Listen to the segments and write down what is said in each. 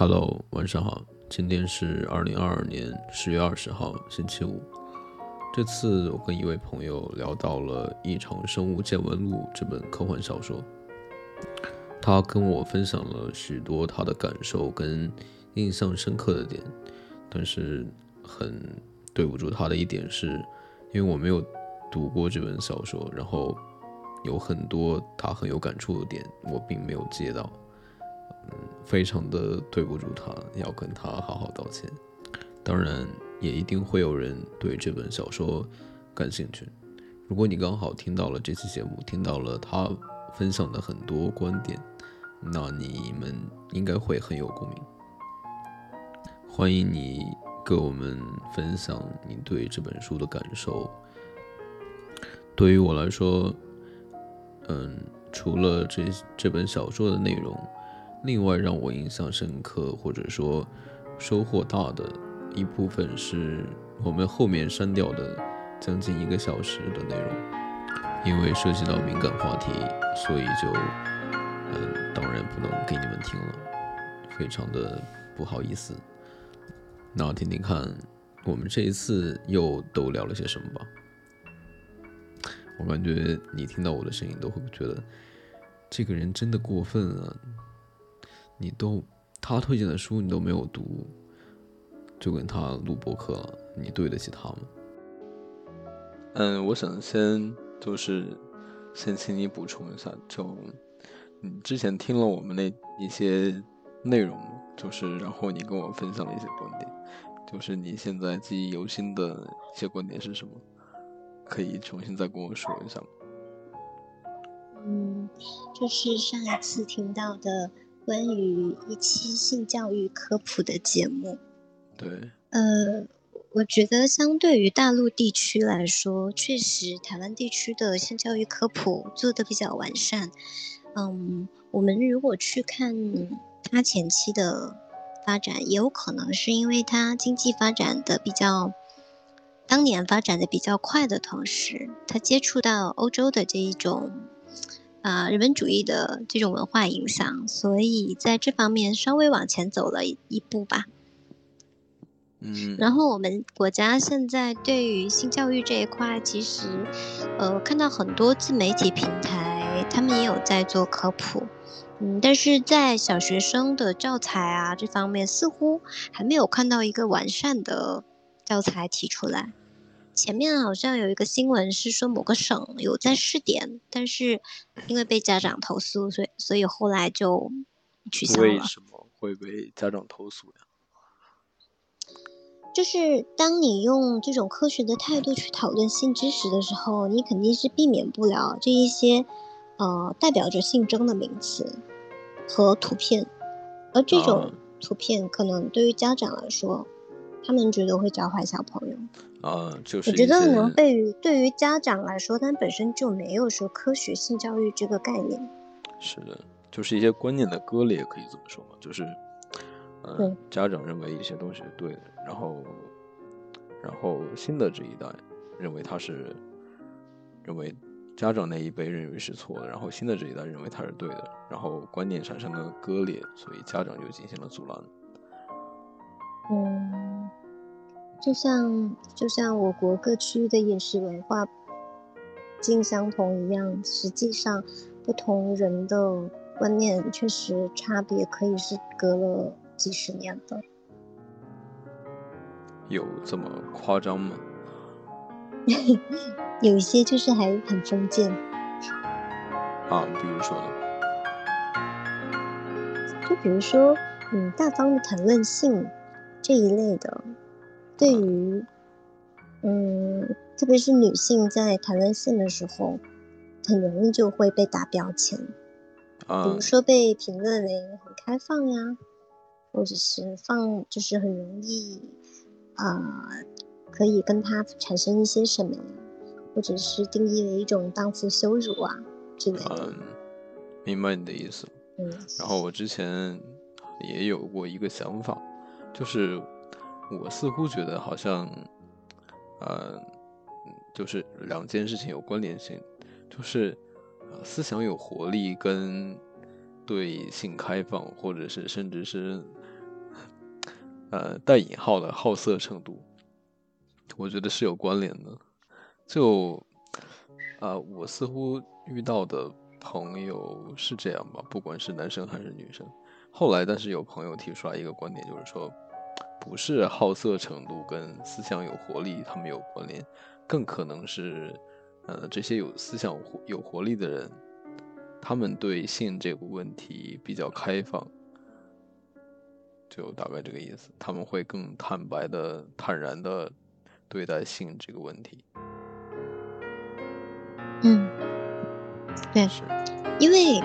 Hello，晚上好，今天是二零二二年十月二十号，星期五。这次我跟一位朋友聊到了《异常生物见闻录》这本科幻小说，他跟我分享了许多他的感受跟印象深刻的点，但是很对不住他的一点是，因为我没有读过这本小说，然后有很多他很有感触的点，我并没有接到。嗯，非常的对不住他，要跟他好好道歉。当然，也一定会有人对这本小说感兴趣。如果你刚好听到了这期节目，听到了他分享的很多观点，那你们应该会很有共鸣。欢迎你跟我们分享你对这本书的感受。对于我来说，嗯，除了这这本小说的内容。另外让我印象深刻或者说收获大的一部分是我们后面删掉的将近一个小时的内容，因为涉及到敏感话题，所以就嗯，当然不能给你们听了，非常的不好意思。那听听看，我们这一次又都聊了些什么吧。我感觉你听到我的声音都会觉得这个人真的过分啊。你都他推荐的书你都没有读，就跟他录播课了，你对得起他吗？嗯，我想先就是先请你补充一下，就你之前听了我们那一些内容，就是然后你跟我分享了一些观点，就是你现在记忆犹新的一些观点是什么？可以重新再跟我说一下吗？嗯，就是上一次听到的。关于一期性教育科普的节目，对，呃，我觉得相对于大陆地区来说，确实台湾地区的性教育科普做的比较完善。嗯，我们如果去看它前期的发展，也有可能是因为它经济发展的比较，当年发展的比较快的同时，它接触到欧洲的这一种。啊，日本主义的这种文化影响，所以在这方面稍微往前走了一步吧。嗯，然后我们国家现在对于性教育这一块，其实，呃，看到很多自媒体平台，他们也有在做科普，嗯，但是在小学生的教材啊这方面，似乎还没有看到一个完善的教材提出来。前面好像有一个新闻是说某个省有在试点，但是因为被家长投诉，所以所以后来就取消了。为什么会被家长投诉呀？就是当你用这种科学的态度去讨论性知识的时候，你肯定是避免不了这一些呃代表着性征的名词和图片，而这种图片可能对于家长来说，他们觉得会教坏小朋友。啊，就是我觉得可能对于对于家长来说，他本身就没有说科学性教育这个概念。是的，就是一些观念的割裂，可以这么说嘛。就是，嗯，家长认为一些东西是对的，然后，然后新的这一代认为他是，认为家长那一辈认为是错的，然后新的这一代认为他是对的，然后观念产生了割裂，所以家长就进行了阻拦。嗯。就像就像我国各区域的饮食文化尽相同一样，实际上不同人的观念确实差别可以是隔了几十年的。有这么夸张吗？有一些就是还很封建。啊，比如说呢？就比如说，嗯，大方的谈论性这一类的。对于，嗯，特别是女性在谈论性的时候，很容易就会被打标签，比如说被评论为很开放呀，或者是放就是很容易，啊，可以跟他产生一些什么呀，或者是定义为一种荡妇羞辱啊之类的。明白你的意思。嗯。然后我之前也有过一个想法，就是。我似乎觉得好像，呃，就是两件事情有关联性，就是思想有活力跟对性开放，或者是甚至是呃带引号的好色程度，我觉得是有关联的。就啊，我似乎遇到的朋友是这样吧，不管是男生还是女生。后来，但是有朋友提出来一个观点，就是说，不是好色程度跟思想有活力他们有关联，更可能是，呃，这些有思想有活力的人，他们对性这个问题比较开放，就大概这个意思，他们会更坦白的、坦然的对待性这个问题。嗯，对，是，因为，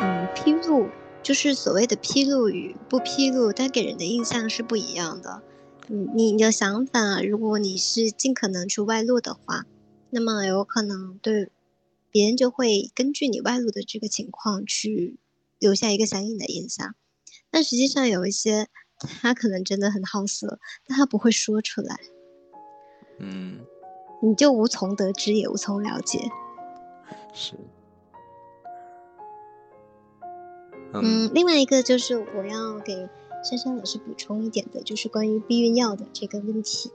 嗯，披露。就是所谓的披露与不披露，它给人的印象是不一样的。你，你的想法，如果你是尽可能去外露的话，那么有可能对别人就会根据你外露的这个情况去留下一个相应的印象。但实际上有一些他可能真的很好色，但他不会说出来。嗯，你就无从得知，也无从了解。是。嗯，另外一个就是我要给珊珊老师补充一点的，就是关于避孕药的这个问题。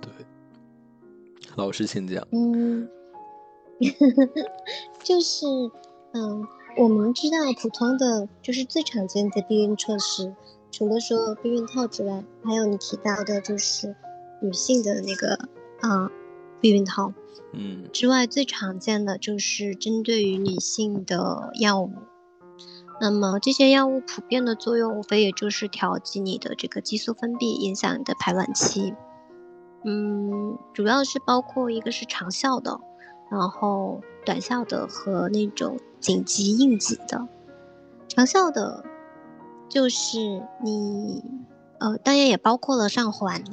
对，老师请讲。嗯，就是嗯，我们知道普通的就是最常见的避孕措施，除了说避孕套之外，还有你提到的就是女性的那个啊避孕套，嗯，之外最常见的就是针对于女性的药物。那么这些药物普遍的作用，无非也就是调节你的这个激素分泌，影响你的排卵期。嗯，主要是包括一个是长效的，然后短效的和那种紧急应急的。长效的，就是你，呃，当然也包括了上环。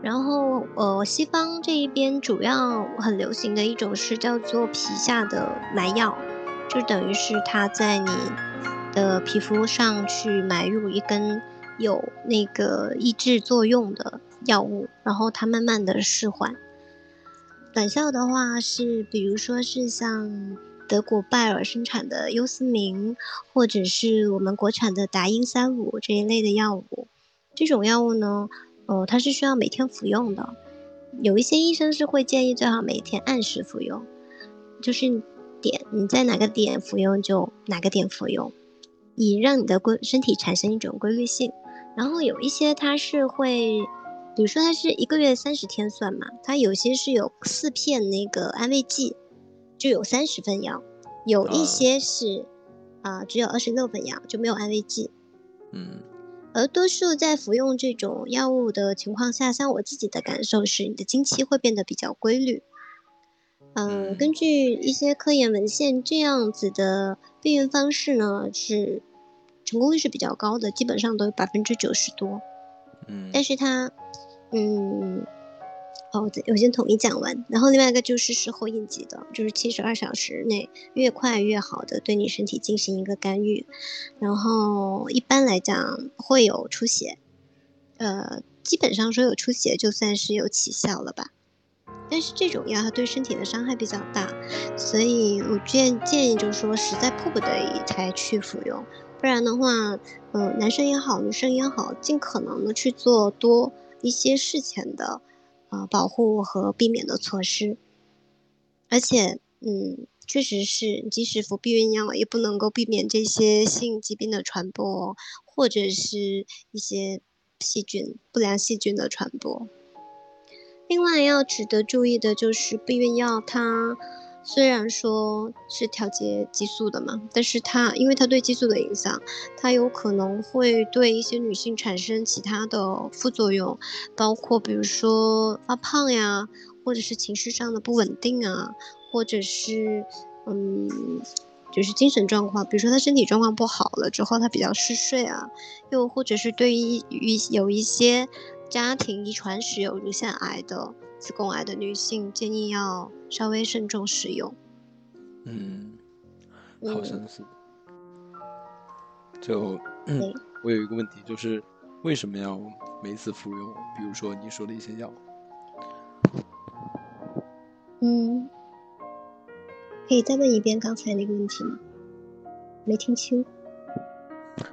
然后，呃，西方这一边主要很流行的一种是叫做皮下的埋药。就等于是它在你的皮肤上去埋入一根有那个抑制作用的药物，然后它慢慢的释缓。短效的话是，比如说是像德国拜耳生产的优思明，或者是我们国产的达英三五这一类的药物。这种药物呢，呃，它是需要每天服用的。有一些医生是会建议最好每天按时服用，就是。点你在哪个点服用就哪个点服用，以让你的规身体产生一种规律性。然后有一些它是会，比如说它是一个月三十天算嘛，它有些是有四片那个安慰剂，就有三十份药；有一些是啊只有二十六份药，就没有安慰剂。嗯，而多数在服用这种药物的情况下，像我自己的感受是，你的经期会变得比较规律。嗯，根据一些科研文献，这样子的避孕方式呢，是成功率是比较高的，基本上都有百分之九十多。嗯，但是它，嗯，哦，我先统一讲完。然后另外一个就是事后应急的，就是七十二小时内越快越好的对你身体进行一个干预。然后一般来讲会有出血，呃，基本上说有出血就算是有起效了吧。但是这种药它对身体的伤害比较大，所以我建建议就是说，实在迫不得已才去服用，不然的话，嗯，男生也好，女生也好，尽可能的去做多一些事前的，呃，保护和避免的措施。而且，嗯，确实是，即使服避孕药，也不能够避免这些性疾病的传播，或者是一些细菌、不良细菌的传播。另外要值得注意的就是避孕药，它虽然说是调节激素的嘛，但是它因为它对激素的影响，它有可能会对一些女性产生其他的副作用，包括比如说发胖呀，或者是情绪上的不稳定啊，或者是嗯，就是精神状况，比如说她身体状况不好了之后，她比较嗜睡啊，又或者是对于于有一些。家庭遗传史有乳腺癌的、子宫癌的女性，建议要稍微慎重使用。嗯，好像是。就 我有一个问题，就是为什么要每次服用？比如说你说的一些药。嗯，可以再问一遍刚才那个问题吗？没听清。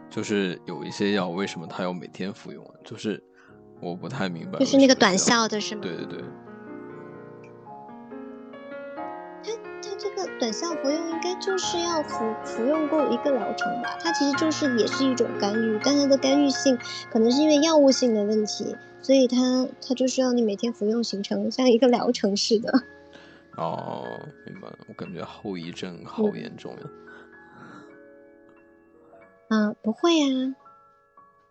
就就是有一些药，为什么他要每天服用？就是我不太明白。就是那个短效的是吗？对对对。它它这个短效服用应该就是要服服用够一个疗程吧？它其实就是也是一种干预，但它的干预性可能是因为药物性的问题，所以它它就需要你每天服用，形成像一个疗程似的。哦，明白了。我感觉后遗症好严重呀。啊，不会呀。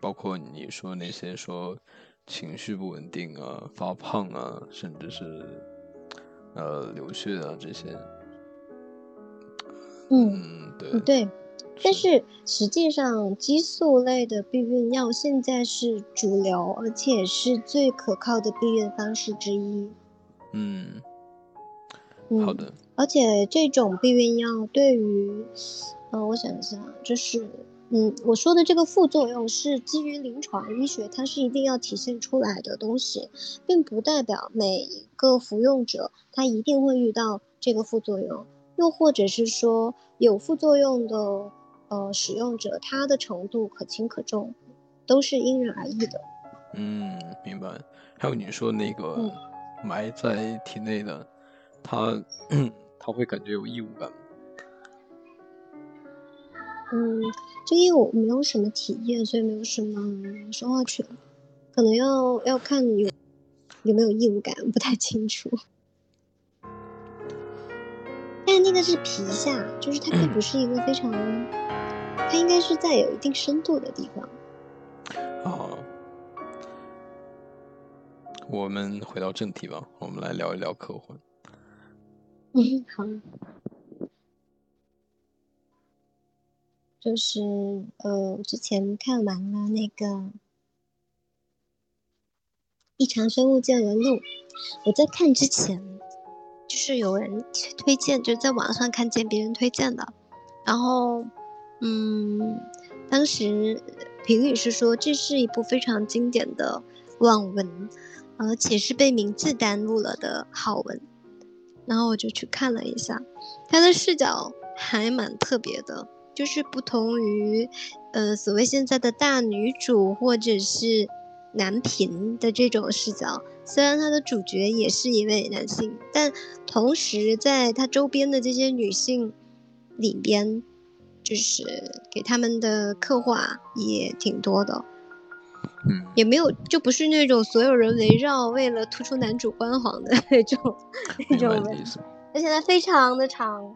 包括你说那些说情绪不稳定啊、发胖啊，甚至是呃流血啊这些。嗯，对对。但是实际上，激素类的避孕药现在是主流，而且是最可靠的避孕方式之一。嗯。好的。而且这种避孕药对于，嗯，我想一下，就是。嗯，我说的这个副作用是基于临床医学，它是一定要体现出来的东西，并不代表每一个服用者他一定会遇到这个副作用，又或者是说有副作用的呃使用者，他的程度可轻可重，都是因人而异的。嗯，明白。还有你说那个埋在体内的，他 他会感觉有异物感。嗯，就因为我没有什么体验，所以没有什么说话权，可能要要看有有没有义务感，不太清楚。但那个是皮下，就是它并不是一个非常，它应该是在有一定深度的地方。哦，我们回到正题吧，我们来聊一聊科幻。嗯，好。就是呃，之前看完了那个《异常生物见闻录》，我在看之前，就是有人推荐，就在网上看见别人推荐的，然后嗯，当时评语是说这是一部非常经典的网文，而且是被名字耽误了的好文，然后我就去看了一下，他的视角还蛮特别的。就是不同于，呃，所谓现在的大女主或者是男频的这种视角，虽然他的主角也是一位男性，但同时在他周边的这些女性里边，就是给他们的刻画也挺多的，嗯，也没有就不是那种所有人围绕为了突出男主光环的那种 那种而且它非常的长。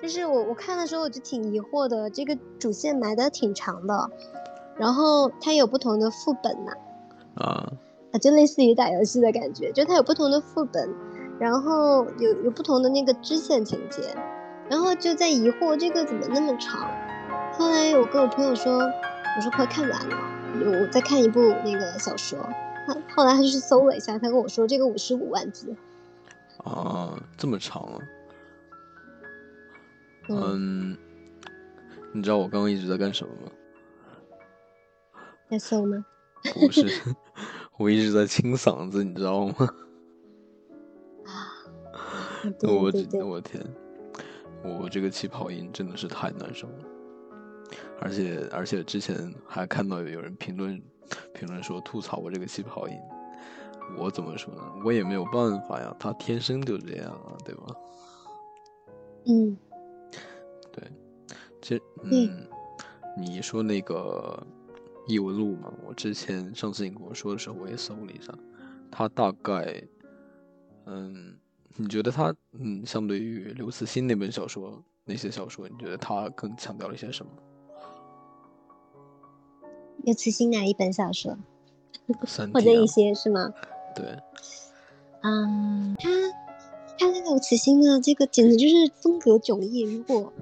就是我我看的时候我就挺疑惑的，这个主线埋的挺长的，然后它有不同的副本呐，啊，啊就类似于打游戏的感觉，就它有不同的副本，然后有有不同的那个支线情节，然后就在疑惑这个怎么那么长，后来我跟我朋友说，我说快看完了，我再看一部那个小说，他后来他就是搜了一下，他跟我说这个五十五万字，啊，这么长啊。嗯，你知道我刚刚一直在干什么吗？在搜吗？不是，我一直在清嗓子，你知道吗？啊！我我天，我这个气泡音真的是太难受了。而且而且之前还看到有人评论评论说吐槽我这个气泡音，我怎么说呢？我也没有办法呀，他天生就这样啊，对吧？嗯。对，其实，嗯，你说那个异闻录嘛，我之前上次你跟我说的时候，我也搜了一下，它大概，嗯，你觉得它，嗯，相对于刘慈欣那本小说那些小说，你觉得它更强调了一些什么？刘慈欣哪一本小说？或者一些是吗？对，嗯，他他那个刘慈欣的这个简直就是风格迥异，如果。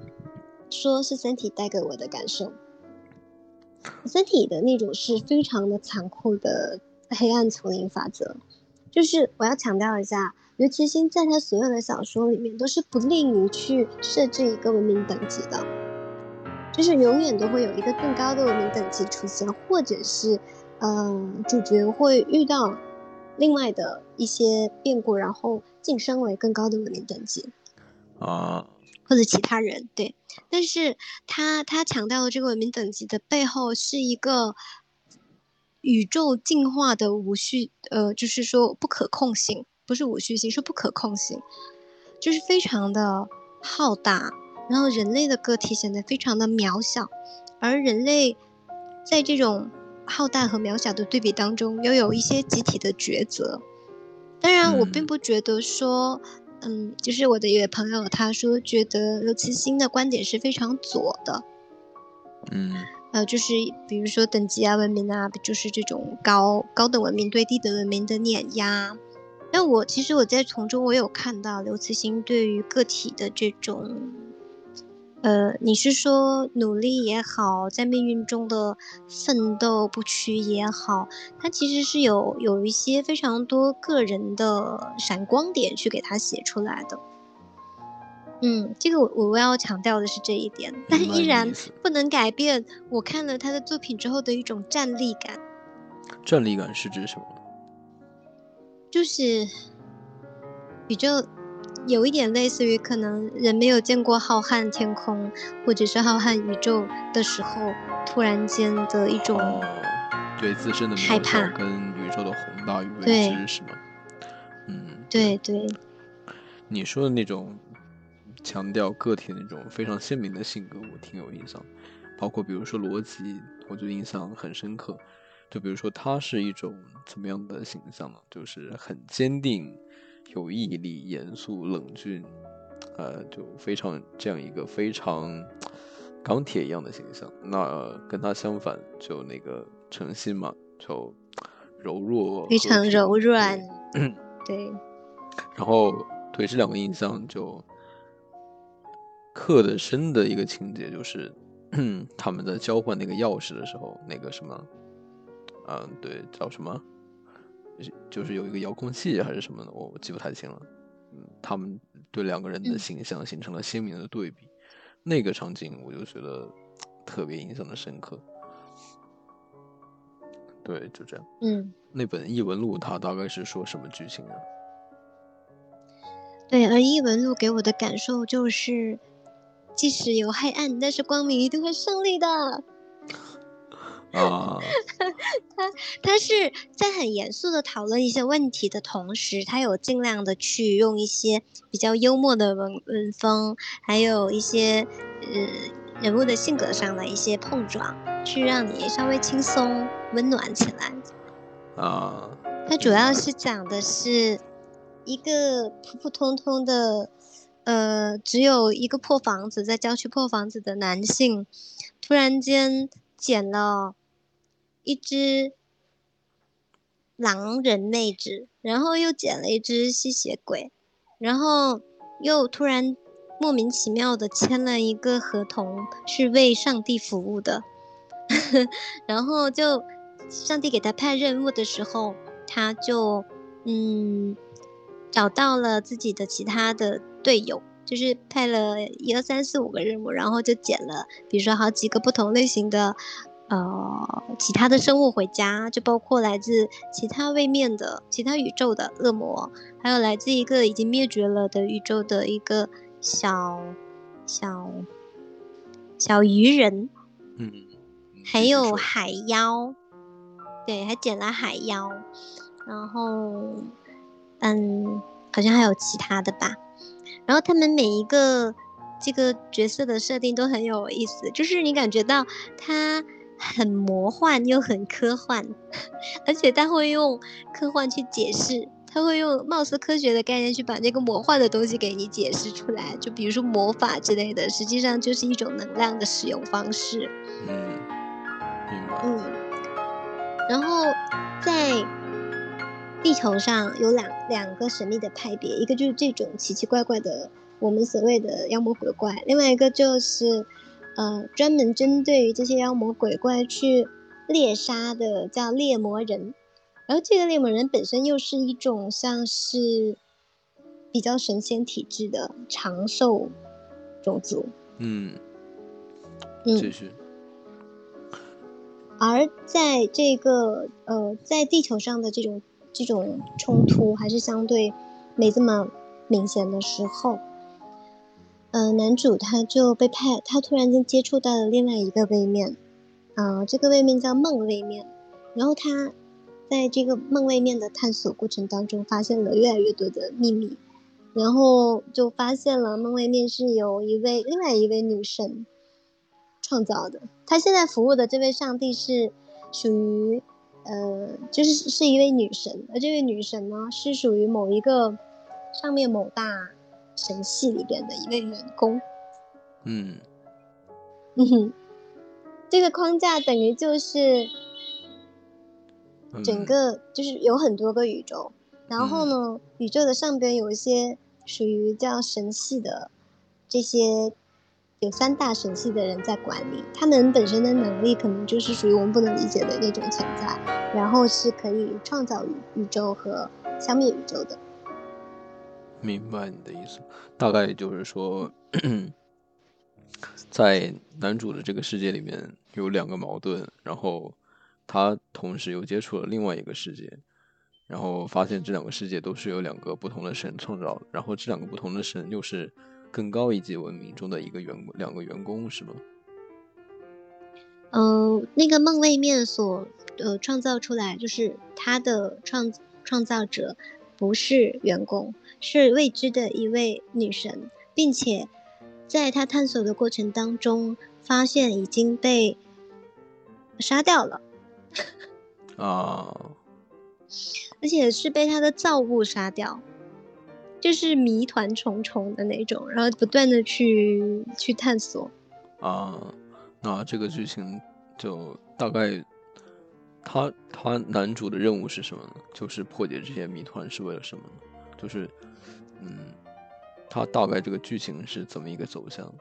说是《三体》带给我的感受，《三体》的那种是非常的残酷的黑暗丛林法则。就是我要强调一下，刘慈欣在他所有的小说里面都是不利于去设置一个文明等级的，就是永远都会有一个更高的文明等级出现，或者是，嗯，主角会遇到另外的一些变故，然后晋升为更高的文明等级。啊。或者其他人，对。但是他他强调的这个文明等级的背后是一个宇宙进化的无序，呃，就是说不可控性，不是无序性，是不可控性，就是非常的浩大，然后人类的个体显得非常的渺小，而人类在这种浩大和渺小的对比当中，又有一些集体的抉择。当然，我并不觉得说。嗯，就是我的一位朋友，他说觉得刘慈欣的观点是非常左的。嗯，呃，就是比如说等级啊、文明啊，就是这种高高等文明对低等文明的碾压。那我其实我在从中我有看到刘慈欣对于个体的这种。呃，你是说努力也好，在命运中的奋斗不屈也好，他其实是有有一些非常多个人的闪光点去给他写出来的。嗯，这个我我要强调的是这一点，但依然不能改变我看了他的作品之后的一种站立感。站立感是指什么？就是宇宙。有一点类似于，可能人没有见过浩瀚天空，或者是浩瀚宇宙的时候，突然间的一种对自身的害怕跟宇宙的宏大与未知，是吗？嗯，对对。你说的那种强调个体的那种非常鲜明的性格，我挺有印象。包括比如说罗辑，我就印象很深刻。就比如说他是一种怎么样的形象呢？就是很坚定。有毅力、严肃、冷峻，呃，就非常这样一个非常钢铁一样的形象。那跟他相反，就那个诚心嘛，就柔弱，非常柔软，对。然后对这两个印象就刻的深的一个情节，就是 他们在交换那个钥匙的时候，那个什么，嗯，对，叫什么？就是有一个遥控器还是什么的，我记不太清了。嗯，他们对两个人的形象形成了鲜明的对比，那个场景我就觉得特别印象的深刻。对，就这样。嗯，那本异闻录它大概是说什么剧情啊？对，而异闻录给我的感受就是，即使有黑暗，但是光明一定会胜利的。啊，他他是在很严肃的讨论一些问题的同时，他有尽量的去用一些比较幽默的文文风，还有一些呃人物的性格上的一些碰撞，去让你稍微轻松温暖起来。啊，他主要是讲的是一个普普通通的，呃，只有一个破房子，在郊区破房子的男性，突然间。捡了一只狼人妹子，然后又捡了一只吸血鬼，然后又突然莫名其妙的签了一个合同，是为上帝服务的。然后就上帝给他派任务的时候，他就嗯找到了自己的其他的队友。就是派了一二三四五个任务，然后就捡了，比如说好几个不同类型的，呃，其他的生物回家，就包括来自其他位面的、其他宇宙的恶魔，还有来自一个已经灭绝了的宇宙的一个小小小鱼人，嗯，还有海妖，对，还捡了海妖，然后，嗯，好像还有其他的吧。然后他们每一个这个角色的设定都很有意思，就是你感觉到他很魔幻又很科幻，而且他会用科幻去解释，他会用貌似科学的概念去把那个魔幻的东西给你解释出来，就比如说魔法之类的，实际上就是一种能量的使用方式。嗯，嗯，然后在。地球上有两两个神秘的派别，一个就是这种奇奇怪怪的我们所谓的妖魔鬼怪，另外一个就是，呃，专门针对于这些妖魔鬼怪去猎杀的，叫猎魔人。然后这个猎魔人本身又是一种像是比较神仙体质的长寿种族。嗯，继续。而在这个呃，在地球上的这种。这种冲突还是相对没这么明显的时候，呃，男主他就被派，他突然间接触到了另外一个位面，啊，这个位面叫梦位面，然后他在这个梦位面的探索过程当中，发现了越来越多的秘密，然后就发现了梦位面是由一位另外一位女神创造的，他现在服务的这位上帝是属于，呃，就是是一位女神，而这位女神呢是属于某一个上面某大。神系里边的一位员工，嗯，嗯哼，这个框架等于就是整个就是有很多个宇宙，然后呢，宇宙的上边有一些属于叫神系的这些有三大神系的人在管理，他们本身的能力可能就是属于我们不能理解的那种存在，然后是可以创造宇宇宙和消灭宇宙的。明白你的意思，大概就是说，在男主的这个世界里面有两个矛盾，然后他同时又接触了另外一个世界，然后发现这两个世界都是由两个不同的神创造，然后这两个不同的神又是更高一级文明中的一个员两个员工，是吗？嗯，那个梦位面所呃创造出来，就是他的创创造者不是员工。是未知的一位女神，并且在她探索的过程当中，发现已经被杀掉了。啊！而且是被她的造物杀掉，就是谜团重重的那种，然后不断的去去探索。啊，那这个剧情就大概，他他男主的任务是什么呢？就是破解这些谜团是为了什么呢？就是，嗯，他大概这个剧情是怎么一个走向？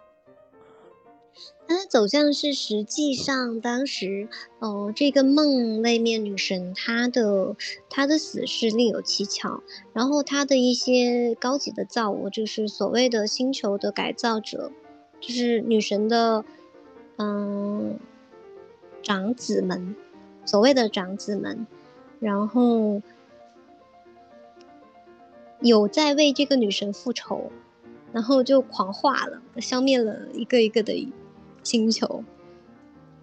它的走向是，实际上当时，哦，这个梦位面女神，她的她的死是另有蹊跷。然后她的一些高级的造物，就是所谓的星球的改造者，就是女神的，嗯，长子们，所谓的长子们，然后。有在为这个女神复仇，然后就狂化了，消灭了一个一个的星球，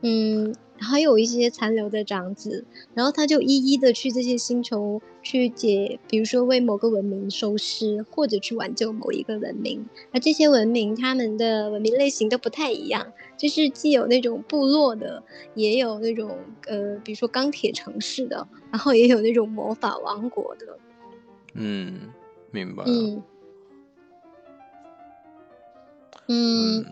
嗯，还有一些残留的长子，然后他就一一的去这些星球去解，比如说为某个文明收尸，或者去挽救某一个文明。而这些文明，他们的文明类型都不太一样，就是既有那种部落的，也有那种呃，比如说钢铁城市的，然后也有那种魔法王国的，嗯。明白。嗯，嗯，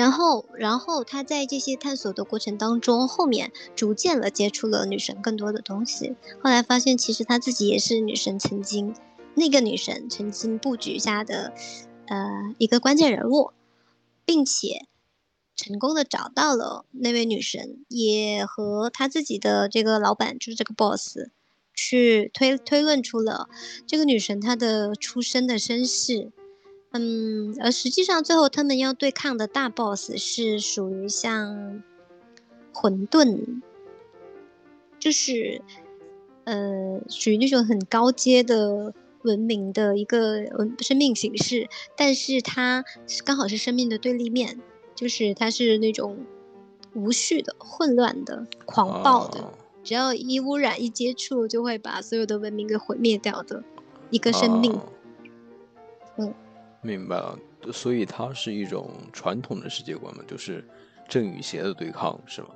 然后，然后他在这些探索的过程当中，后面逐渐的接触了女神更多的东西。后来发现，其实他自己也是女神曾经那个女神曾经布局下的呃一个关键人物，并且成功的找到了那位女神，也和他自己的这个老板就是这个 boss。去推推论出了这个女神她的出生的身世，嗯，而实际上最后他们要对抗的大 boss 是属于像混沌，就是呃属于那种很高阶的文明的一个文生命形式，但是它刚好是生命的对立面，就是它是那种无序的、混乱的、狂暴的。只要一污染、一接触，就会把所有的文明给毁灭掉的一个生命。嗯，明白了。所以它是一种传统的世界观嘛，就是正与邪的对抗，是吗？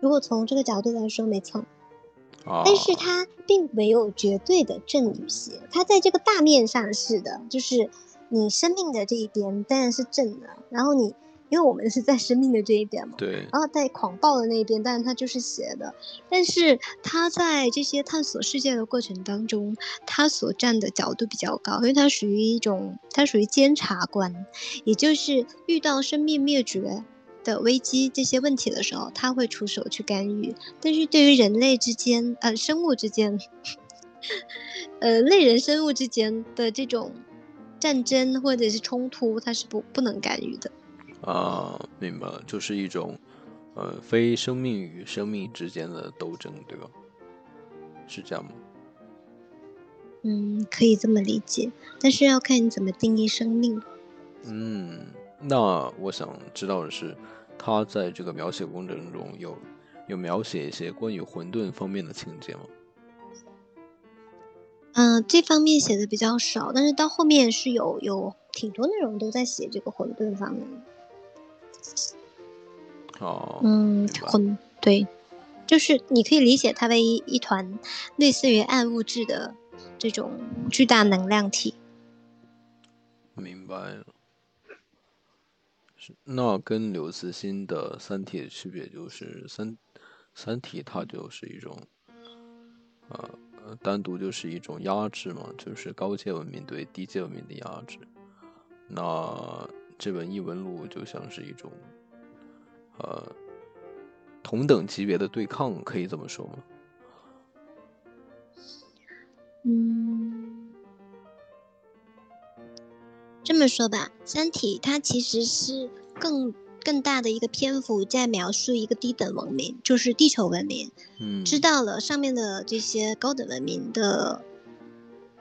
如果从这个角度来说，没错。但是它并没有绝对的正与邪，它在这个大面上是的，就是你生命的这一边当然是正的，然后你。因为我们是在生命的这一边嘛，对，然后在狂暴的那一边，但是他就是邪的。但是他在这些探索世界的过程当中，他所站的角度比较高，因为他属于一种，他属于监察官，也就是遇到生命灭绝的危机这些问题的时候，他会出手去干预。但是对于人类之间，呃，生物之间，呃，类人生物之间的这种战争或者是冲突，他是不不能干预的。啊，明白了，就是一种，呃，非生命与生命之间的斗争，对吧？是这样吗？嗯，可以这么理解，但是要看你怎么定义生命。嗯，那我想知道的是，他在这个描写过程中有有描写一些关于混沌方面的情节吗？嗯，这方面写的比较少，但是到后面是有有挺多内容都在写这个混沌方面。哦，嗯，混对，就是你可以理解它为一一团类似于暗物质的这种巨大能量体。明白了。那跟刘慈欣的《三体》的区别就是三《三体》它就是一种，呃。单独就是一种压制嘛，就是高阶文明对低阶文明的压制。那这本异闻录就像是一种，呃，同等级别的对抗，可以这么说吗？嗯，这么说吧，《三体》它其实是更。更大的一个篇幅在描述一个低等文明，就是地球文明。嗯，知道了上面的这些高等文明的，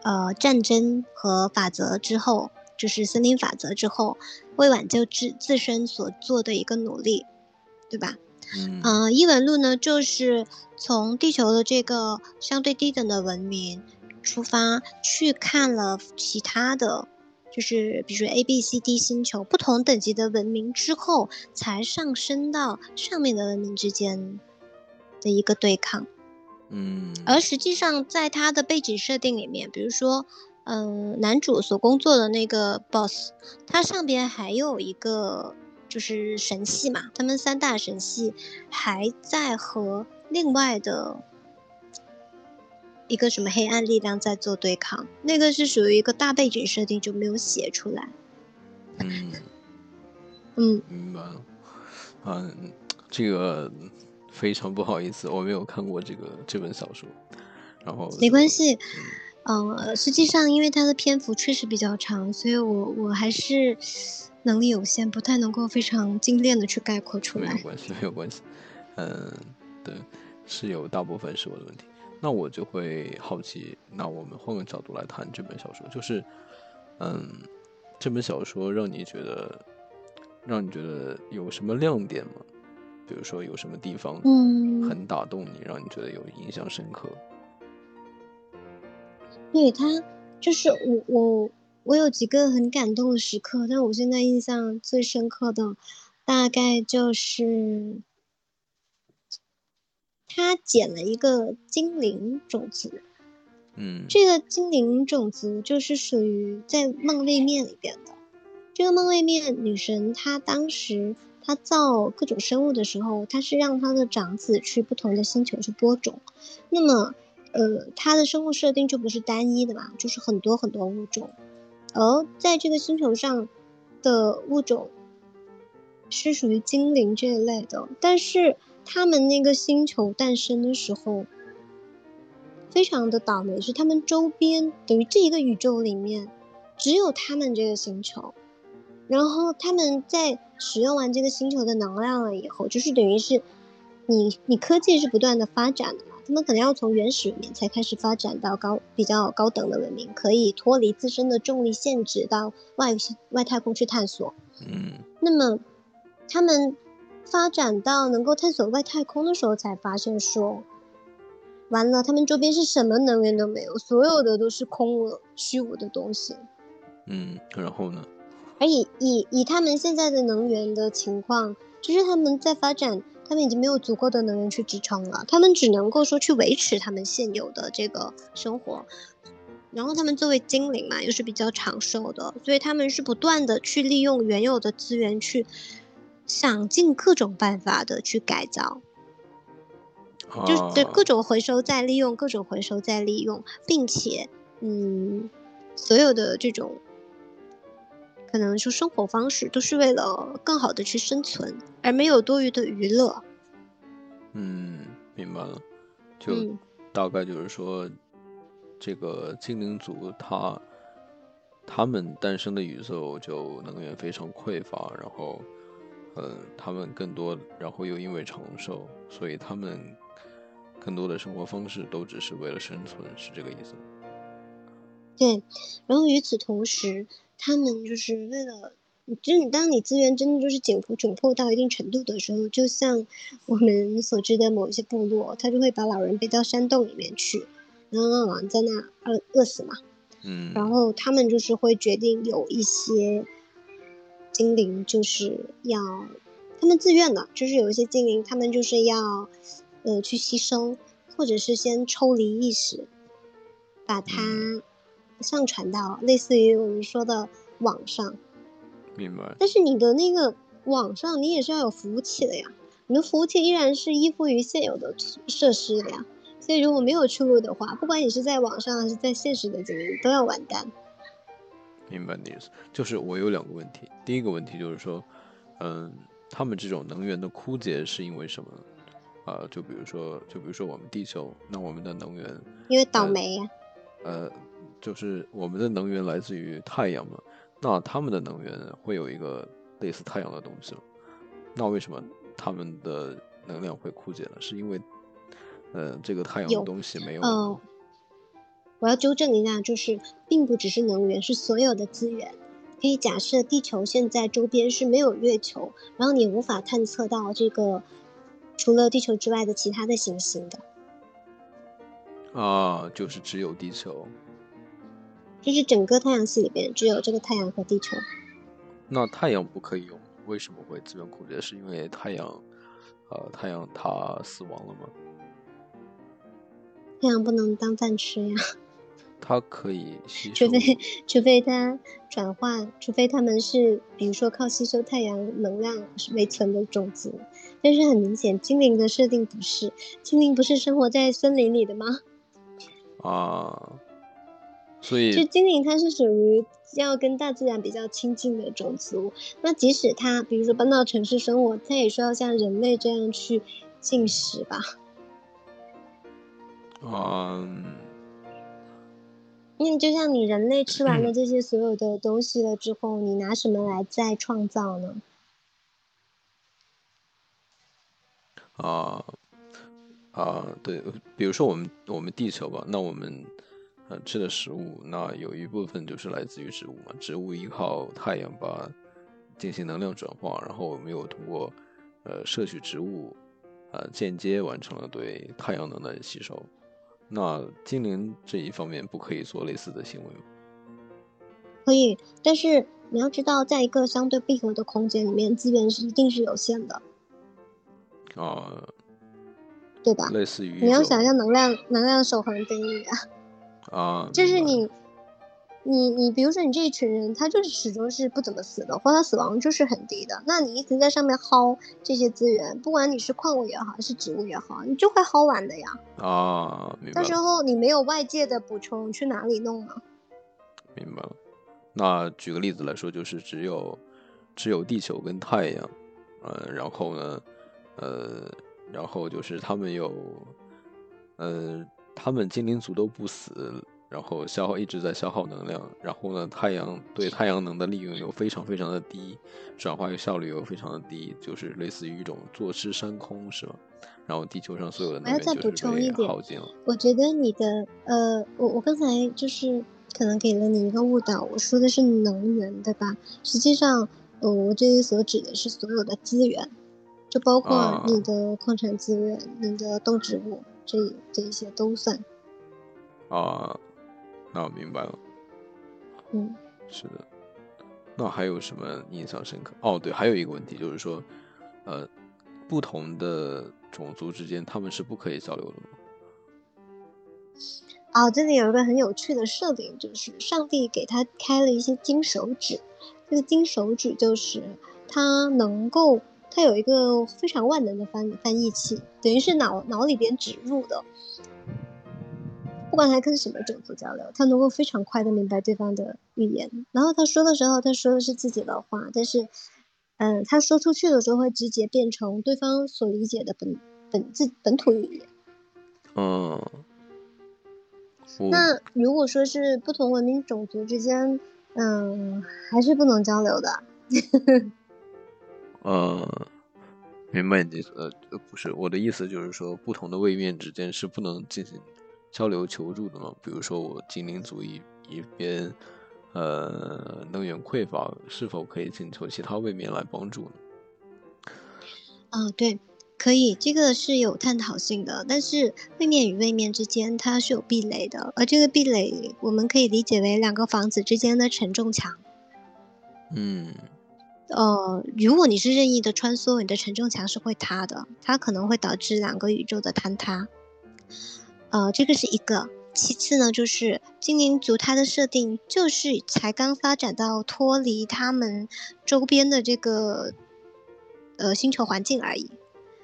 呃，战争和法则之后，就是森林法则之后，为挽救自自身所做的一个努力，对吧？嗯，呃，伊文路呢，就是从地球的这个相对低等的文明出发，去看了其他的。就是比如说 A、B、C、D 星球不同等级的文明之后，才上升到上面的文明之间的一个对抗。嗯，而实际上在它的背景设定里面，比如说，嗯，男主所工作的那个 boss，他上边还有一个就是神系嘛，他们三大神系还在和另外的。一个什么黑暗力量在做对抗？那个是属于一个大背景设定，就没有写出来。嗯嗯，明白了。嗯，这个非常不好意思，我没有看过这个这本小说。然后没关系。嗯，实际上因为它的篇幅确实比较长，所以我我还是能力有限，不太能够非常精炼的去概括出来。没有关系，没有关系。嗯，对，是有大部分是我的问题。那我就会好奇，那我们换个角度来谈这本小说，就是，嗯，这本小说让你觉得，让你觉得有什么亮点吗？比如说有什么地方，嗯，很打动你，让你觉得有印象深刻。对他，就是我我我有几个很感动的时刻，但我现在印象最深刻的，大概就是。他捡了一个精灵种子，嗯，这个精灵种子就是属于在梦位面里边的。这个梦位面女神，她当时她造各种生物的时候，她是让她的长子去不同的星球去播种。那么，呃，她的生物设定就不是单一的嘛，就是很多很多物种。而在这个星球上的物种是属于精灵这一类的，但是。他们那个星球诞生的时候，非常的倒霉，是他们周边等于这一个宇宙里面，只有他们这个星球。然后他们在使用完这个星球的能量了以后，就是等于是，你你科技是不断的发展的，他们可能要从原始文明才开始发展到高比较高等的文明，可以脱离自身的重力限制到外外太空去探索。嗯，那么他们。发展到能够探索外太空的时候，才发现说，完了，他们周边是什么能源都没有，所有的都是空无虚无的东西。嗯，然后呢？而以以以他们现在的能源的情况，就是他们在发展，他们已经没有足够的能源去支撑了，他们只能够说去维持他们现有的这个生活。然后他们作为精灵嘛，又是比较长寿的，所以他们是不断的去利用原有的资源去。想尽各种办法的去改造，就是各种回收再利用，各种回收再利用，并且，嗯，所有的这种可能说生活方式都是为了更好的去生存，而没有多余的娱乐。嗯，明白了，就大概就是说，这个精灵族他他们诞生的宇宙就能源非常匮乏，然后。嗯，他们更多，然后又因为长寿，所以他们更多的生活方式都只是为了生存，是这个意思。对，然后与此同时，他们就是为了，就是你当你资源真的就是紧迫窘迫到一定程度的时候，就像我们所知的某一些部落，他就会把老人背到山洞里面去，然后让老人在那饿饿死嘛。嗯，然后他们就是会决定有一些精灵就是要他们自愿的，就是有一些精灵他们就是要呃去吸收，或者是先抽离意识，把它。上传到类似于我们说的网上，明白。但是你的那个网上，你也是要有服务器的呀。你的服务器依然是依附于现有的设施的呀。所以如果没有出路的话，不管你是在网上还是在现实的经历，都要完蛋。明白你的意思。就是我有两个问题。第一个问题就是说，嗯，他们这种能源的枯竭是因为什么？啊，就比如说，就比如说我们地球，那我们的能源因为倒霉呀。呃。就是我们的能源来自于太阳嘛，那他们的能源会有一个类似太阳的东西吗？那为什么他们的能量会枯竭呢？是因为，呃，这个太阳的东西没有？呃，我要纠正一下，就是并不只是能源，是所有的资源。可以假设地球现在周边是没有月球，然后你无法探测到这个除了地球之外的其他的行星的。啊，就是只有地球。就是整个太阳系里边只有这个太阳和地球。那太阳不可以用，为什么会资源枯竭？是因为太阳，呃，太阳它死亡了吗？太阳不能当饭吃呀。它可以吸收。除非，除非它转化，除非他们是，比如说靠吸收太阳能量为存的种子。但是很明显，精灵的设定不是，精灵不是生活在森林里的吗？啊。所以，就精灵它是属于要跟大自然比较亲近的种族。那即使它，比如说搬到城市生活，它也需要像人类这样去进食吧？嗯。因为就像你人类吃完了 这些所有的东西了之后，你拿什么来再创造呢？啊啊，对，比如说我们我们地球吧，那我们。呃，吃的食物，那有一部分就是来自于植物嘛。植物依靠太阳把进行能量转化，然后我们又通过呃摄取植物，呃间接完成了对太阳能的吸收。那精灵这一方面不可以做类似的行为吗？可以，但是你要知道，在一个相对闭合的空间里面，资源是一定是有限的。啊，对吧？类似于你要想象能量能量守恒定律啊。啊，就是你，你你，比如说你这一群人，他就是始终是不怎么死的，或他死亡就是很低的。那你一直在上面薅这些资源，不管你是矿物也好，还是植物也好，你就会薅完的呀。啊。到时候你没有外界的补充，去哪里弄呢？明白了。那举个例子来说，就是只有只有地球跟太阳，呃，然后呢，呃，然后就是他们有，呃。他们精灵族都不死，然后消耗一直在消耗能量，然后呢，太阳对太阳能的利用又非常非常的低，转化效率又非常的低，就是类似于一种坐吃山空，是吧？然后地球上所有的能源就是被耗尽了。我觉得你的呃，我我刚才就是可能给了你一个误导，我说的是能源，对吧？实际上，呃，我这里所指的是所有的资源，就包括你的矿产资源、你的动植物。这这一些都算啊，那我明白了。嗯，是的。那还有什么印象深刻？哦，对，还有一个问题就是说，呃，不同的种族之间他们是不可以交流的吗？哦，这里有一个很有趣的设定，就是上帝给他开了一些金手指，这个金手指就是他能够。它有一个非常万能的翻翻译器，等于是脑脑里边植入的。不管他跟什么种族交流，他能够非常快的明白对方的语言。然后他说的时候，他说的是自己的话，但是，嗯，他说出去的时候会直接变成对方所理解的本本自本土语言。嗯。那如果说是不同文明种族之间，嗯，还是不能交流的。呃，明白你的意思。呃，不是我的意思，就是说不同的位面之间是不能进行交流求助的嘛？比如说我精灵族一一边呃能源匮乏，是否可以请求其他位面来帮助呢？啊，对，可以，这个是有探讨性的。但是位面与位面之间它是有壁垒的，而这个壁垒我们可以理解为两个房子之间的承重墙。嗯，呃，如果你是任意的穿梭，你的承重墙是会塌的，它可能会导致两个宇宙的坍塌。呃，这个是一个。其次呢，就是精灵族它的设定就是才刚发展到脱离他们周边的这个。呃，星球环境而已，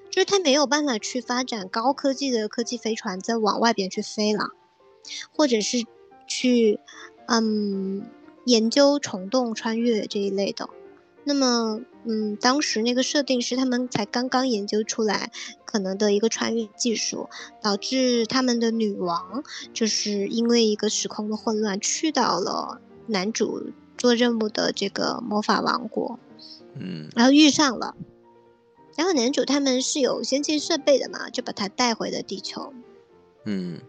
就是它没有办法去发展高科技的科技飞船，再往外边去飞了，或者是去嗯研究虫洞穿越这一类的。那么，嗯，当时那个设定是他们才刚刚研究出来可能的一个穿越技术，导致他们的女王就是因为一个时空的混乱，去到了男主做任务的这个魔法王国，嗯，然后遇上了。然后男主他们是有先进设备的嘛，就把他带回了地球。嗯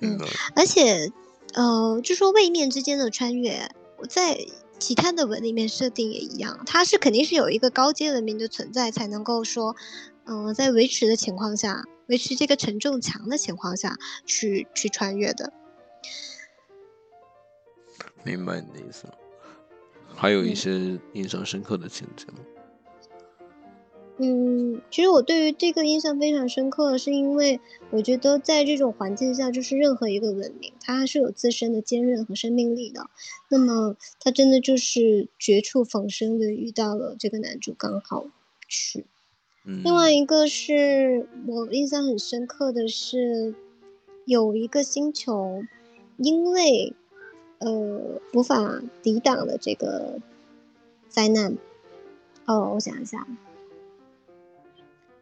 嗯，而且呃，就说位面之间的穿越，我在其他的文里面设定也一样，它是肯定是有一个高阶文明的存在，才能够说，嗯，在维持的情况下，维持这个承重墙的情况下去去穿越的。明白你的意思了。还有一些印象深刻的情节吗？嗯，其实我对于这个印象非常深刻，是因为我觉得在这种环境下，就是任何一个文明，它是有自身的坚韧和生命力的。那么，它真的就是绝处逢生的遇到了这个男主，刚好去。另外一个是我印象很深刻的是，有一个星球，因为呃无法抵挡的这个灾难。哦，我想一下。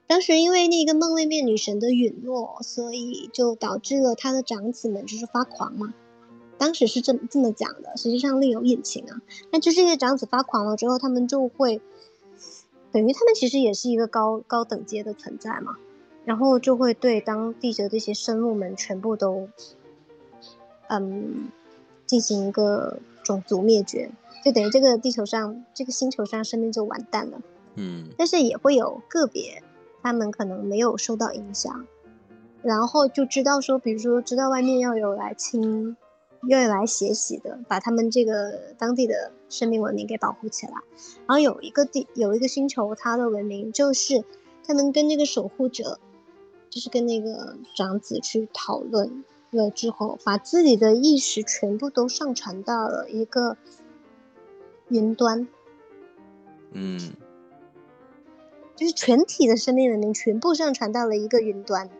当时因为那个梦位面女神的陨落，所以就导致了他的长子们就是发狂嘛。当时是这么这么讲的，实际上另有隐情啊。那就这些长子发狂了之后，他们就会等于他们其实也是一个高高等阶的存在嘛，然后就会对当地的这些生物们全部都嗯进行一个种族灭绝，就等于这个地球上这个星球上生命就完蛋了。嗯，但是也会有个别。他们可能没有受到影响，然后就知道说，比如说知道外面要有来清，要有来血洗的，把他们这个当地的生命文明给保护起来。然后有一个地有一个星球，它的文明就是他们跟那个守护者，就是跟那个长子去讨论了之后，把自己的意识全部都上传到了一个云端。嗯。就是全体的生命文明全部上传到了一个云端，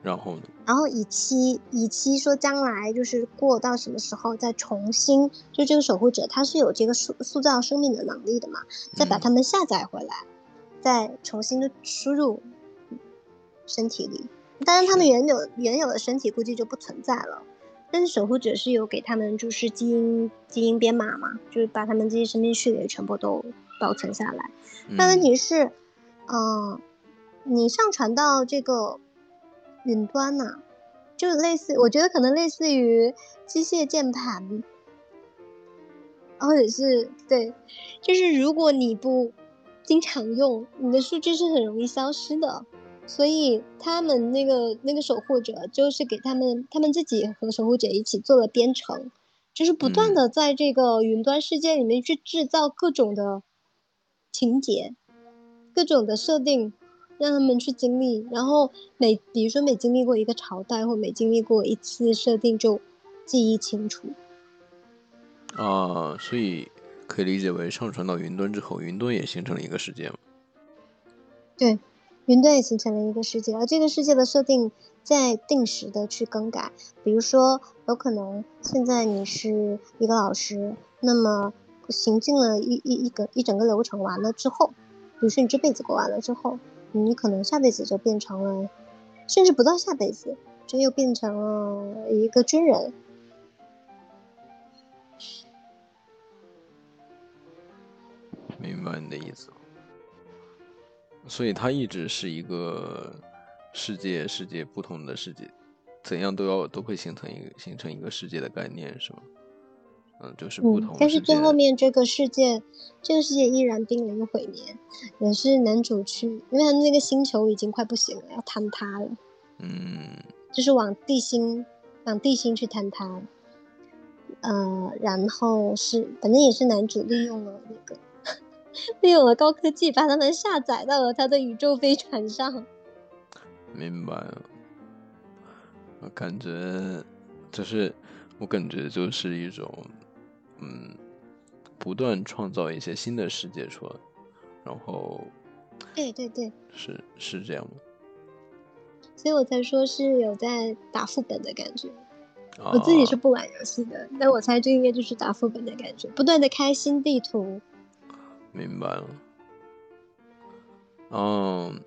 然后呢？然后以期以期说将来就是过到什么时候再重新，就这个守护者他是有这个塑塑造生命的能力的嘛，再把他们下载回来，再重新的输入身体里。当然，他们原有原有的身体估计就不存在了，但是守护者是有给他们就是基因基因编码嘛，就是把他们这些生命序列全部都保存下来。但问题是，嗯，你上传到这个云端呐，就类似，我觉得可能类似于机械键盘，或者是对，就是如果你不经常用，你的数据是很容易消失的。所以他们那个那个守护者，就是给他们他们自己和守护者一起做了编程，就是不断的在这个云端世界里面去制造各种的。情节，各种的设定，让他们去经历，然后每比如说每经历过一个朝代或每经历过一次设定就记忆清楚。啊，所以可以理解为上传到云端之后，云端也形成了一个世界吗？对，云端也形成了一个世界，而这个世界的设定在定时的去更改。比如说，有可能现在你是一个老师，那么。行进了一一一个一整个流程完了之后，比如说你这辈子过完了之后，你可能下辈子就变成了，甚至不到下辈子，就又变成了一个军人。明白你的意思。所以它一直是一个世界，世界不同的世界，怎样都要都会形成一个形成一个世界的概念，是吗？嗯，就是不同。但是最后面这个世界，这个世界依然濒临毁灭，也是男主去，因为他那个星球已经快不行了，要坍塌了。嗯，就是往地心，往地心去坍塌。呃，然后是，反正也是男主利用了那个，利用了高科技，把他们下载到了他的宇宙飞船上。明白了，我感觉，就是我感觉就是一种。嗯，不断创造一些新的世界出来，然后，对对对，是是这样吗？所以我才说是有在打副本的感觉。我自己是不玩游戏的，但我猜这应该就是打副本的感觉，不断的开新地图。明白了。嗯，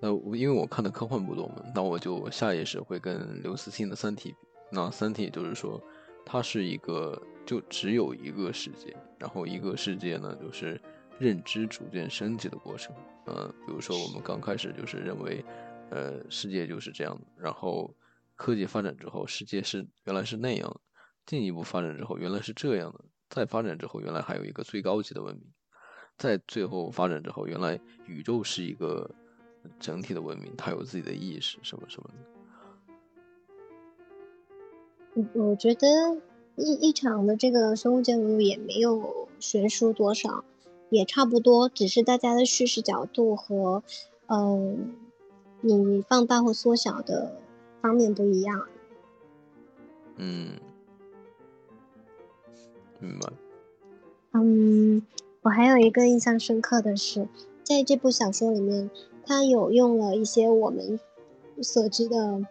那我因为我看的科幻不多嘛，那我就下意识会跟刘慈欣的《三体》比。那《三体》就是说，它是一个。就只有一个世界，然后一个世界呢，就是认知逐渐升级的过程。嗯，比如说我们刚开始就是认为，呃，世界就是这样的，然后科技发展之后，世界是原来是那样的，进一步发展之后，原来是这样的，再发展之后，原来还有一个最高级的文明，在最后发展之后，原来宇宙是一个整体的文明，它有自己的意识，什么什么的。我我觉得。一一场的这个生物见闻录也没有悬殊多少，也差不多，只是大家的叙事角度和，嗯，你放大或缩小的方面不一样。嗯，明白。嗯，我还有一个印象深刻的是，在这部小说里面，他有用了一些我们所知的。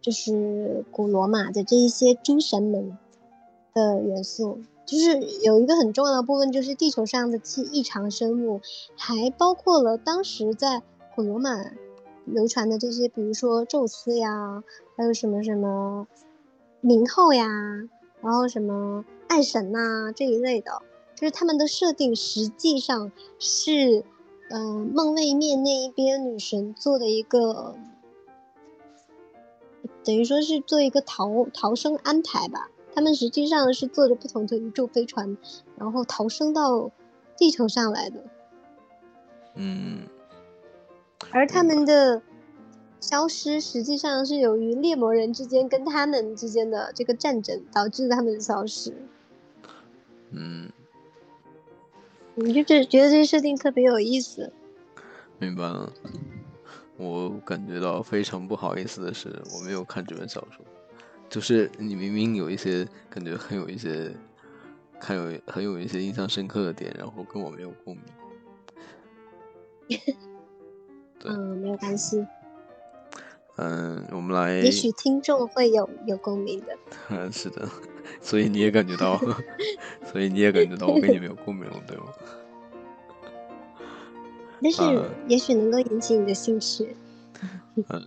就是古罗马的这一些诸神们的元素，就是有一个很重要的部分，就是地球上的异常生物，还包括了当时在古罗马流传的这些，比如说宙斯呀，还有什么什么冥后呀，然后什么爱神呐这一类的，就是他们的设定实际上是，嗯，梦位面那一边女神做的一个。等于说是做一个逃逃生安排吧，他们实际上是坐着不同的宇宙飞船，然后逃生到地球上来的。嗯，而他们的消失实际上是由于猎魔人之间跟他们之间的这个战争导致他们的消失。嗯，你就觉觉得这设定特别有意思。明白了。我感觉到非常不好意思的是，我没有看这本小说。就是你明明有一些感觉很有一些，看有很有一些印象深刻的点，然后跟我没有共鸣。嗯，没有关系。嗯，我们来。也许听众会有有共鸣的。嗯，是的。所以你也感觉到，所以你也感觉到我跟你没有共鸣了，对吗？但是也许能够引起你的兴趣。嗯，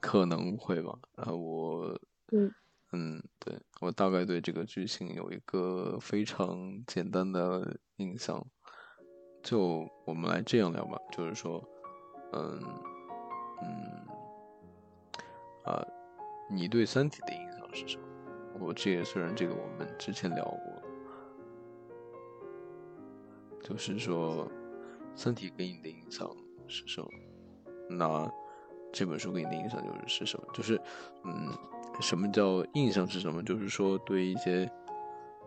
可能会吧。啊，我嗯嗯，对我大概对这个剧情有一个非常简单的印象。就我们来这样聊吧，就是说，嗯嗯啊，你对《三体》的印象是什么？我这也虽然这个我们之前聊过，就是说。三体给你的印象是什么？那这本书给你的印象就是是什么？就是，嗯，什么叫印象是什么？就是说对一些，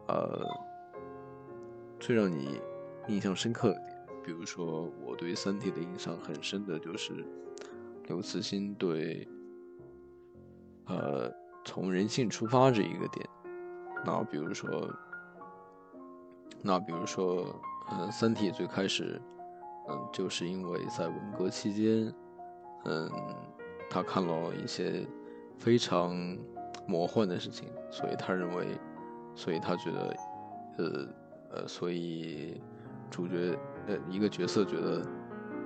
呃，最让你印象深刻的点，比如说我对三体的印象很深的就是刘慈欣对，呃，从人性出发这一个点。那比如说，那比如说，嗯，三体最开始。嗯，就是因为在文革期间，嗯，他看了一些非常魔幻的事情，所以他认为，所以他觉得，呃呃，所以主角呃一个角色觉得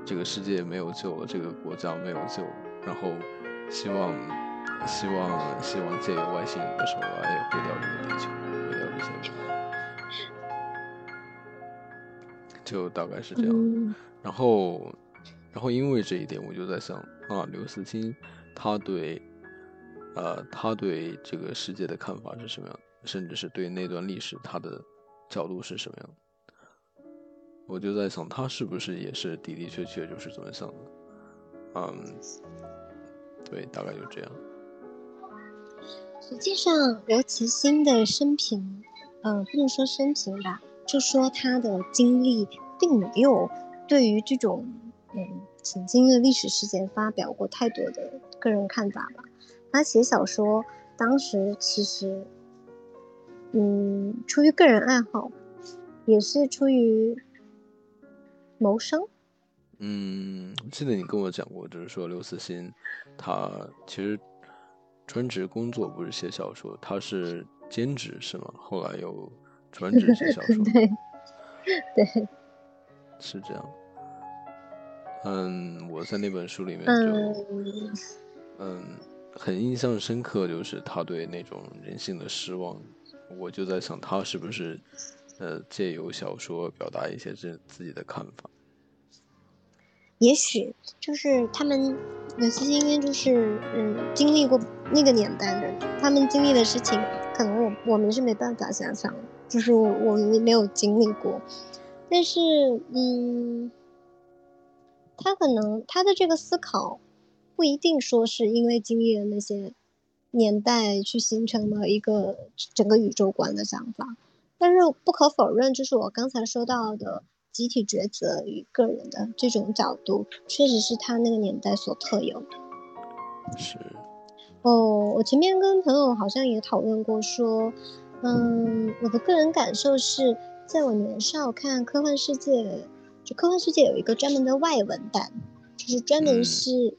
这个世界没有救了，这个国家没有救，然后希望希望希望借由外星人的手来毁掉这个地球，毁掉这些就大概是这样。然后，然后因为这一点，我就在想啊，刘慈欣他对，呃，他对这个世界的看法是什么样，甚至是对那段历史他的角度是什么样我就在想，他是不是也是的的确确就是这么想的？嗯，对，大概就这样。实际上，刘慈欣的生平，呃，不能说生平吧，就说他的经历，并没有对于这种，嗯，曾经的历史事件发表过太多的个人看法吧。他写小说，当时其实，嗯，出于个人爱好，也是出于。谋生，嗯，记得你跟我讲过，就是说刘慈欣，他其实专职工作不是写小说，他是兼职是吗？后来又专职写小说，对，对，是这样。嗯，我在那本书里面就，嗯，很印象深刻，就是他对那种人性的失望，我就在想，他是不是？呃，借由小说表达一些自自己的看法，也许就是他们有些应该就是嗯经历过那个年代的，他们经历的事情，可能我我们是没办法想象，就是我我们没有经历过，但是嗯，他可能他的这个思考不一定说是因为经历了那些年代去形成了一个整个宇宙观的想法。但是不可否认，就是我刚才说到的集体抉择与个人的这种角度，确实是他那个年代所特有的。是。哦，我前面跟朋友好像也讨论过，说，嗯，我的个人感受是，在我年少看科幻世界，就科幻世界有一个专门的外文版，就是专门是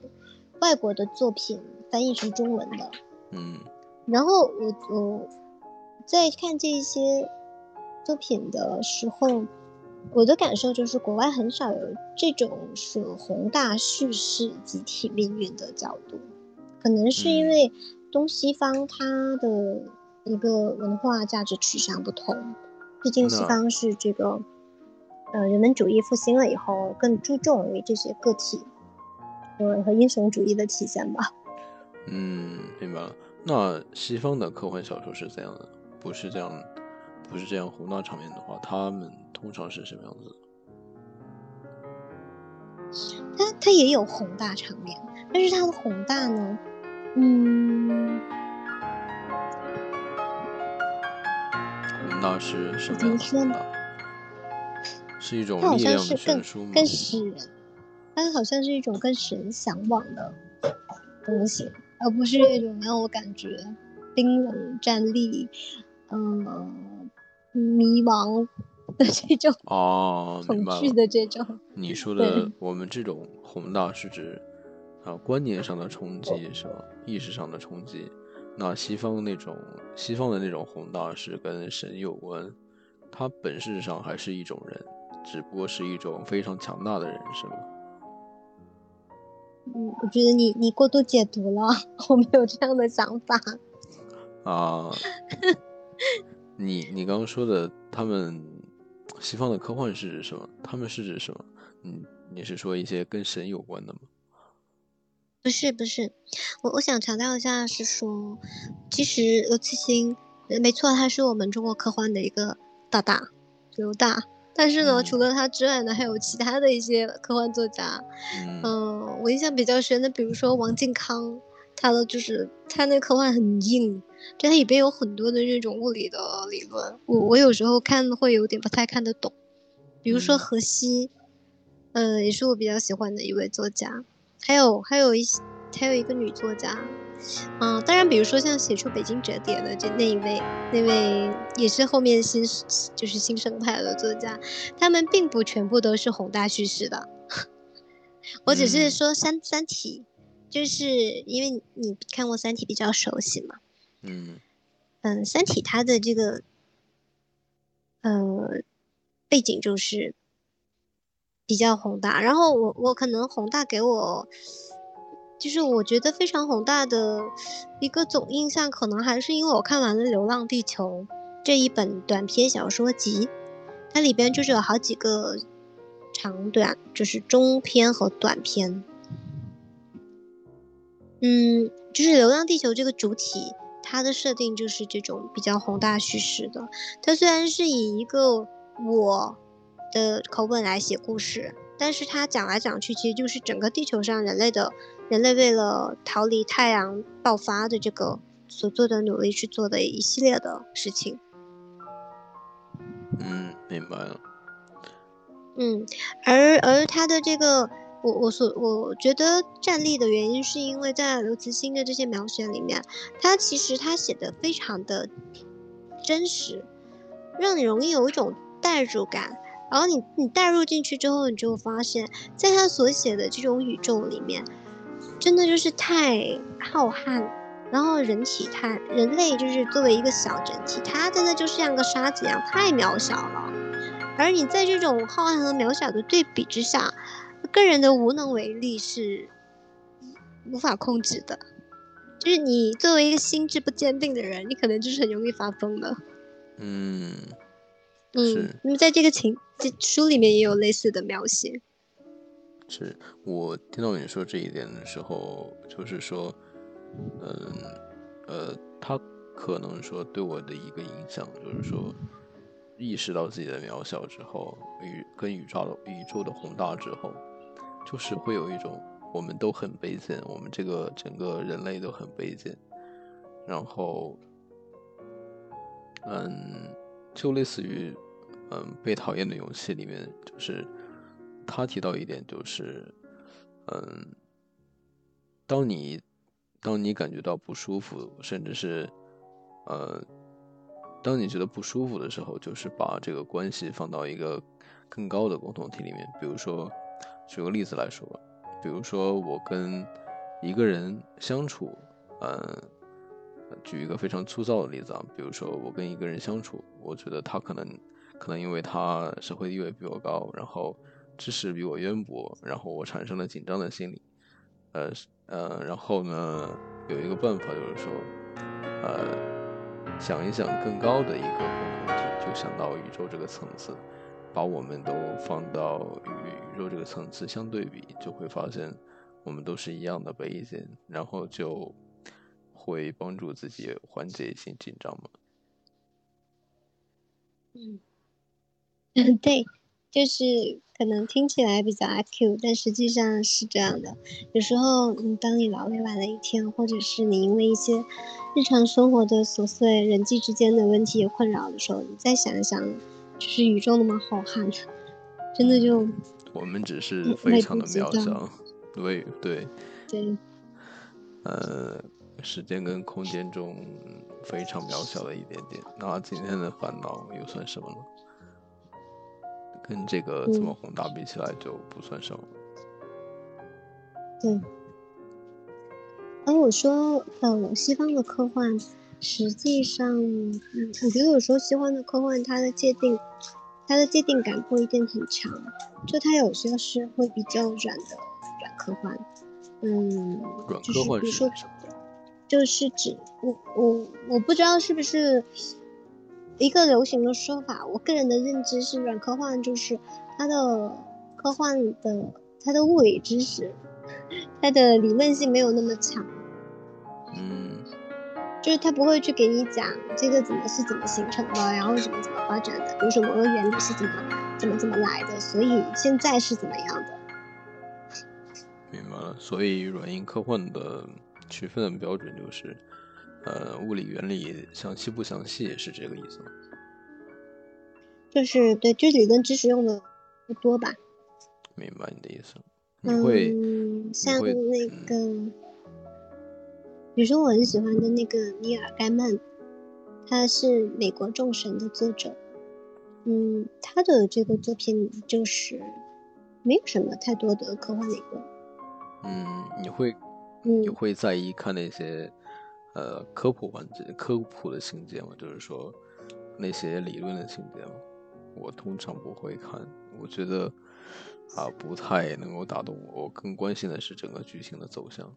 外国的作品翻译成中文的。嗯。然后我我在看这些。作品的时候，我的感受就是国外很少有这种是宏大叙事、集体命运的角度，可能是因为东西方它的一个文化价值取向不同，毕竟西方是这个呃人文主义复兴了以后，更注重于这些个体呃和英雄主义的体现吧。嗯，明白了。那西方的科幻小说是怎样的？不是这样。不是这样宏大场面的话，他们通常是什么样子？他他也有宏大场面，但是他的宏大呢？嗯，宏大是什么样的？是一种力量的悬殊吗？更使人，它好像是一种更使人向往的东西，而不是那种让我感觉冰冷站立，嗯。迷茫的这种哦，恐惧的这种。你说的我们这种宏大是指啊观念上的冲击是吧？意识上的冲击。那西方那种西方的那种宏大是跟神有关，他本质上还是一种人，只不过是一种非常强大的人，是吗？嗯，我觉得你你过度解读了，我没有这样的想法。啊。你你刚刚说的，他们西方的科幻是指什么？他们是指什么？嗯，你是说一些跟神有关的吗？不是不是，我我想强调一下，是说，其实刘慈欣，没错，他是我们中国科幻的一个大大，刘大。但是呢，除了他之外呢，还有其他的一些科幻作家。嗯，我印象比较深的，比如说王靖康。他的就是他那科幻很硬，就他里边有很多的那种物理的理论，我我有时候看会有点不太看得懂。比如说荷西，呃，也是我比较喜欢的一位作家。还有还有一些还有一个女作家，嗯，当然比如说像写出《北京折叠》的这那一位，那位也是后面新就是新生派的作家，他们并不全部都是宏大叙事的。我只是说《三三体》。就是因为你看过《三体》比较熟悉嘛，嗯嗯，《三体》它的这个呃背景就是比较宏大，然后我我可能宏大给我就是我觉得非常宏大的一个总印象，可能还是因为我看完了《流浪地球》这一本短篇小说集，它里边就是有好几个长短，就是中篇和短篇。嗯，就是《流浪地球》这个主体，它的设定就是这种比较宏大叙事的。它虽然是以一个我的口吻来写故事，但是他讲来讲去，其实就是整个地球上人类的，人类为了逃离太阳爆发的这个所做的努力去做的一系列的事情。嗯，明白了。嗯，而而他的这个。我我所我觉得站立的原因，是因为在刘慈欣的这些描写里面，他其实他写的非常的真实，让你容易有一种代入感。然后你你代入进去之后，你就发现，在他所写的这种宇宙里面，真的就是太浩瀚，然后人体太人类就是作为一个小整体，它真的就是像个沙子一样，太渺小了。而你在这种浩瀚和渺小的对比之下。个人的无能为力是无法控制的，就是你作为一个心智不坚定的人，你可能就是很容易发疯的。嗯，嗯，那么在这个情这书里面也有类似的描写。是我听到你说这一点的时候，就是说，嗯，呃，他可能说对我的一个影响，就是说。意识到自己的渺小之后，宇跟宇宙的宇宙的宏大之后，就是会有一种我们都很卑贱，我们这个整个人类都很卑贱。然后，嗯，就类似于嗯《被讨厌的勇气》里面，就是他提到一点，就是嗯，当你当你感觉到不舒服，甚至是呃。当你觉得不舒服的时候，就是把这个关系放到一个更高的共同体里面。比如说，举个例子来说，比如说我跟一个人相处，嗯，举一个非常粗糙的例子啊，比如说我跟一个人相处，我觉得他可能可能因为他社会地位比我高，然后知识比我渊博，然后我产生了紧张的心理，呃呃，然后呢，有一个办法就是说，呃。想一想更高的一个共同体，就想到宇宙这个层次，把我们都放到与宇宙这个层次相对比，就会发现我们都是一样的卑贱，然后就会帮助自己缓解一些紧张吗。嗯，嗯，对。就是可能听起来比较阿 Q，但实际上是这样的。有时候，嗯，当你劳累完了一天，或者是你因为一些日常生活的琐碎、人际之间的问题困扰的时候，你再想一想，就是宇宙那么浩瀚，真的就我们只是非常的渺小，对对对，呃，时间跟空间中非常渺小的一点点，那今天的烦恼又算什么呢？跟这个这么宏大比起来就不算什么。对。而我说，呃，西方的科幻，实际上，嗯，我觉得有时候西方的科幻它的界定，它的界定感不一定很强，就它有些是会比较软的软科幻，嗯，就是比如说，就是指我我我不知道是不是。一个流行的说法，我个人的认知是软科幻，就是它的科幻的它的物理知识，它的理论性没有那么强。嗯，就是他不会去给你讲这个怎么是怎么形成的，然后怎么怎么发展的，比如说某个原理是怎么怎么怎么来的，所以现在是怎么样的。明白了，所以软硬科幻的区分的标准就是。呃，物理原理详细不详细是这个意思吗？就是对，就是理论知识用的不多吧。明白你的意思。你会像那个，比如说我很喜欢的那个尼尔盖曼，他是美国众神的作者。嗯，他的这个作品就是没有什么太多的科幻理论。嗯，你会，你会在意看那些？呃，科普环节、科普的情节吗，就是说那些理论的情节吗，我通常不会看。我觉得啊，不太能够打动我。我更关心的是整个剧情的走向。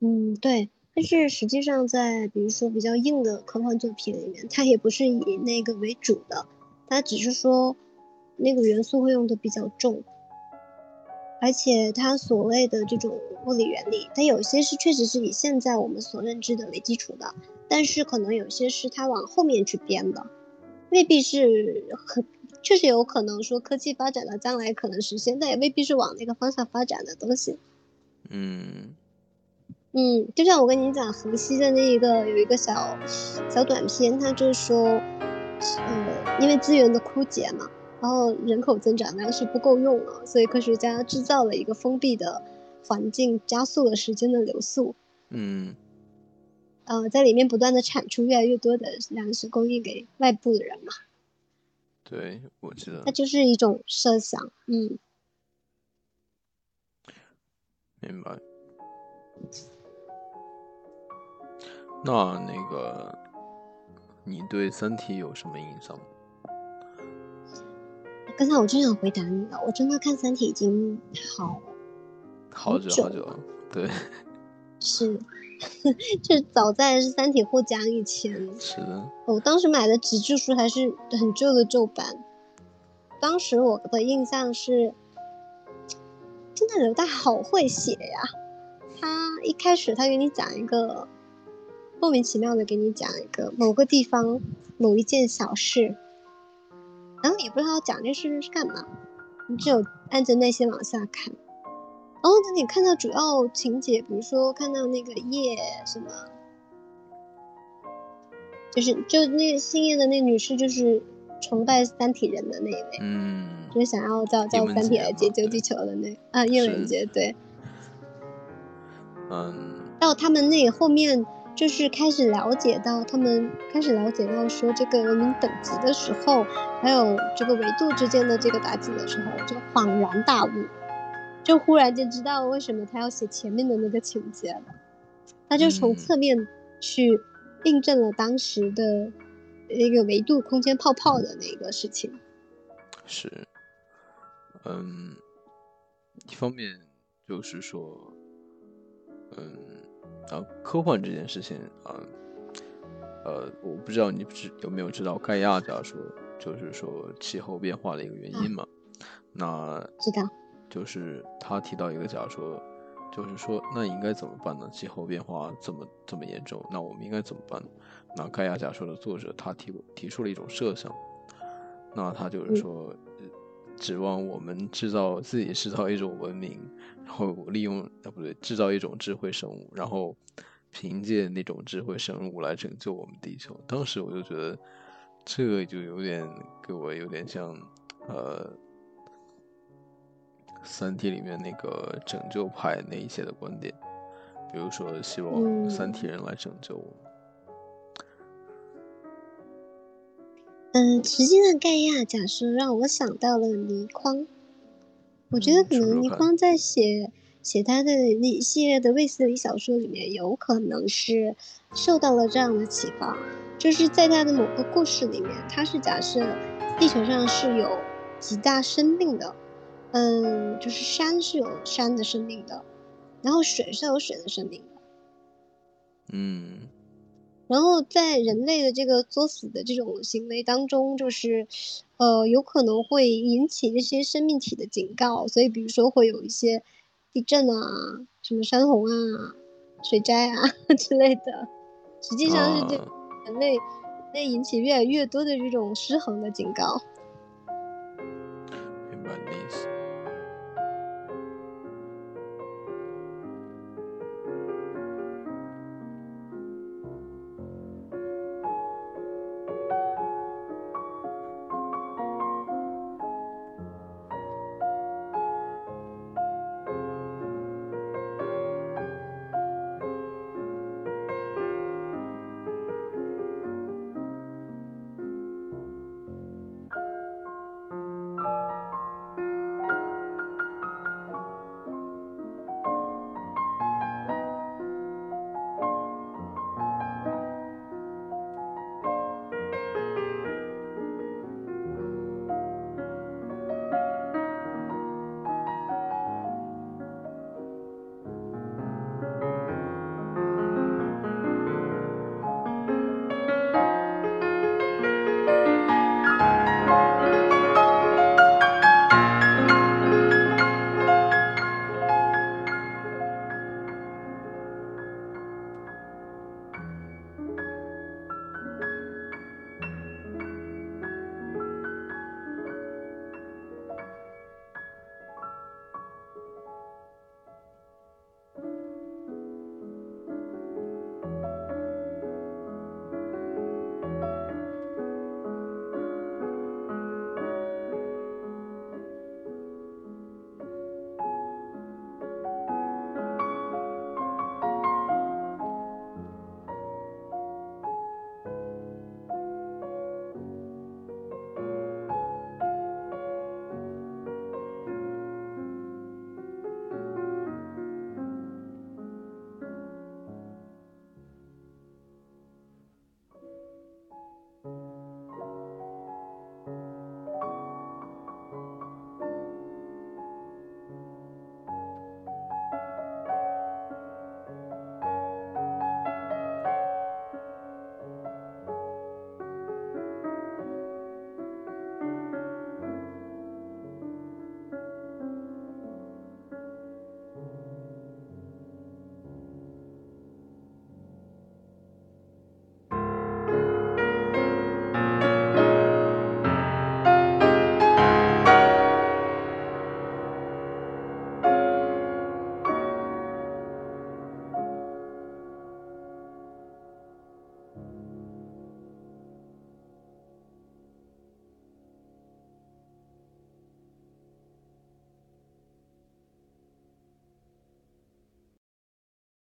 嗯，对。但是实际上，在比如说比较硬的科幻作品里面，它也不是以那个为主的，它只是说那个元素会用的比较重，而且它所谓的这种物理原理，它有些是确实是以现在我们所认知的为基础的，但是可能有些是它往后面去编的，未必是很，确实有可能说科技发展到将来可能实现，但也未必是往那个方向发展的东西。嗯嗯，就像我跟你讲，河西的那一个有一个小小短片，它就是说，呃，因为资源的枯竭嘛。然后人口增长量是不够用了，所以科学家制造了一个封闭的环境，加速了时间的流速。嗯，呃，在里面不断的产出越来越多的粮食，供应给外部的人嘛。对，我知道。它就是一种设想，嗯。明白。那那个，你对《三体》有什么印象？刚才我就想回答你了，我真的看《三体》已经好好久好久了，对，是，就早在是《三体》获奖以前，是的，我当时买的纸质书还是很旧的旧版，当时我的印象是，真的刘大好会写呀，他一开始他给你讲一个莫名其妙的给你讲一个某个地方某一件小事。然后也不知道讲这事是干嘛，你只有按着那些往下看。然后等你看到主要情节，比如说看到那个叶什么，就是就那个姓叶的那女士，就是崇拜三体人的那一位，嗯，就是想要叫叫三体来解救地球的那啊叶文洁对，嗯，到他们那后面。就是开始了解到他们开始了解到说这个文明等级的时候，还有这个维度之间的这个打击的时候，就恍然大悟，就忽然间知道为什么他要写前面的那个情节了。他就从侧面去印证了当时的那个维度空间泡泡的那个事情。是，嗯，一方面就是说，嗯。啊，科幻这件事情啊，呃，我不知道你知有没有知道盖亚假说，就是说气候变化的一个原因嘛？那知道，就是他提到一个假说，就是说那应该怎么办呢？气候变化这么这么严重，那我们应该怎么办？那盖亚假说的作者他提提出了一种设想，那他就是说。指望我们制造自己制造一种文明，然后利用啊不对，制造一种智慧生物，然后凭借那种智慧生物来拯救我们地球。当时我就觉得这个就有点给我有点像呃《三体》里面那个拯救派那一些的观点，比如说希望三体人来拯救我。嗯，实际上盖亚假说让我想到了倪匡，我觉得可能倪匡在写写他的那一系列的卫斯理小说里面，有可能是受到了这样的启发，就是在他的某个故事里面，他是假设地球上是有极大生命的，嗯，就是山是有山的生命的，然后水是有水的生命的，嗯。然后在人类的这个作死的这种行为当中，就是，呃，有可能会引起这些生命体的警告，所以比如说会有一些地震啊、什么山洪啊、水灾啊 之类的，实际上是这人类类引起越来越多的这种失衡的警告。明白你的意思。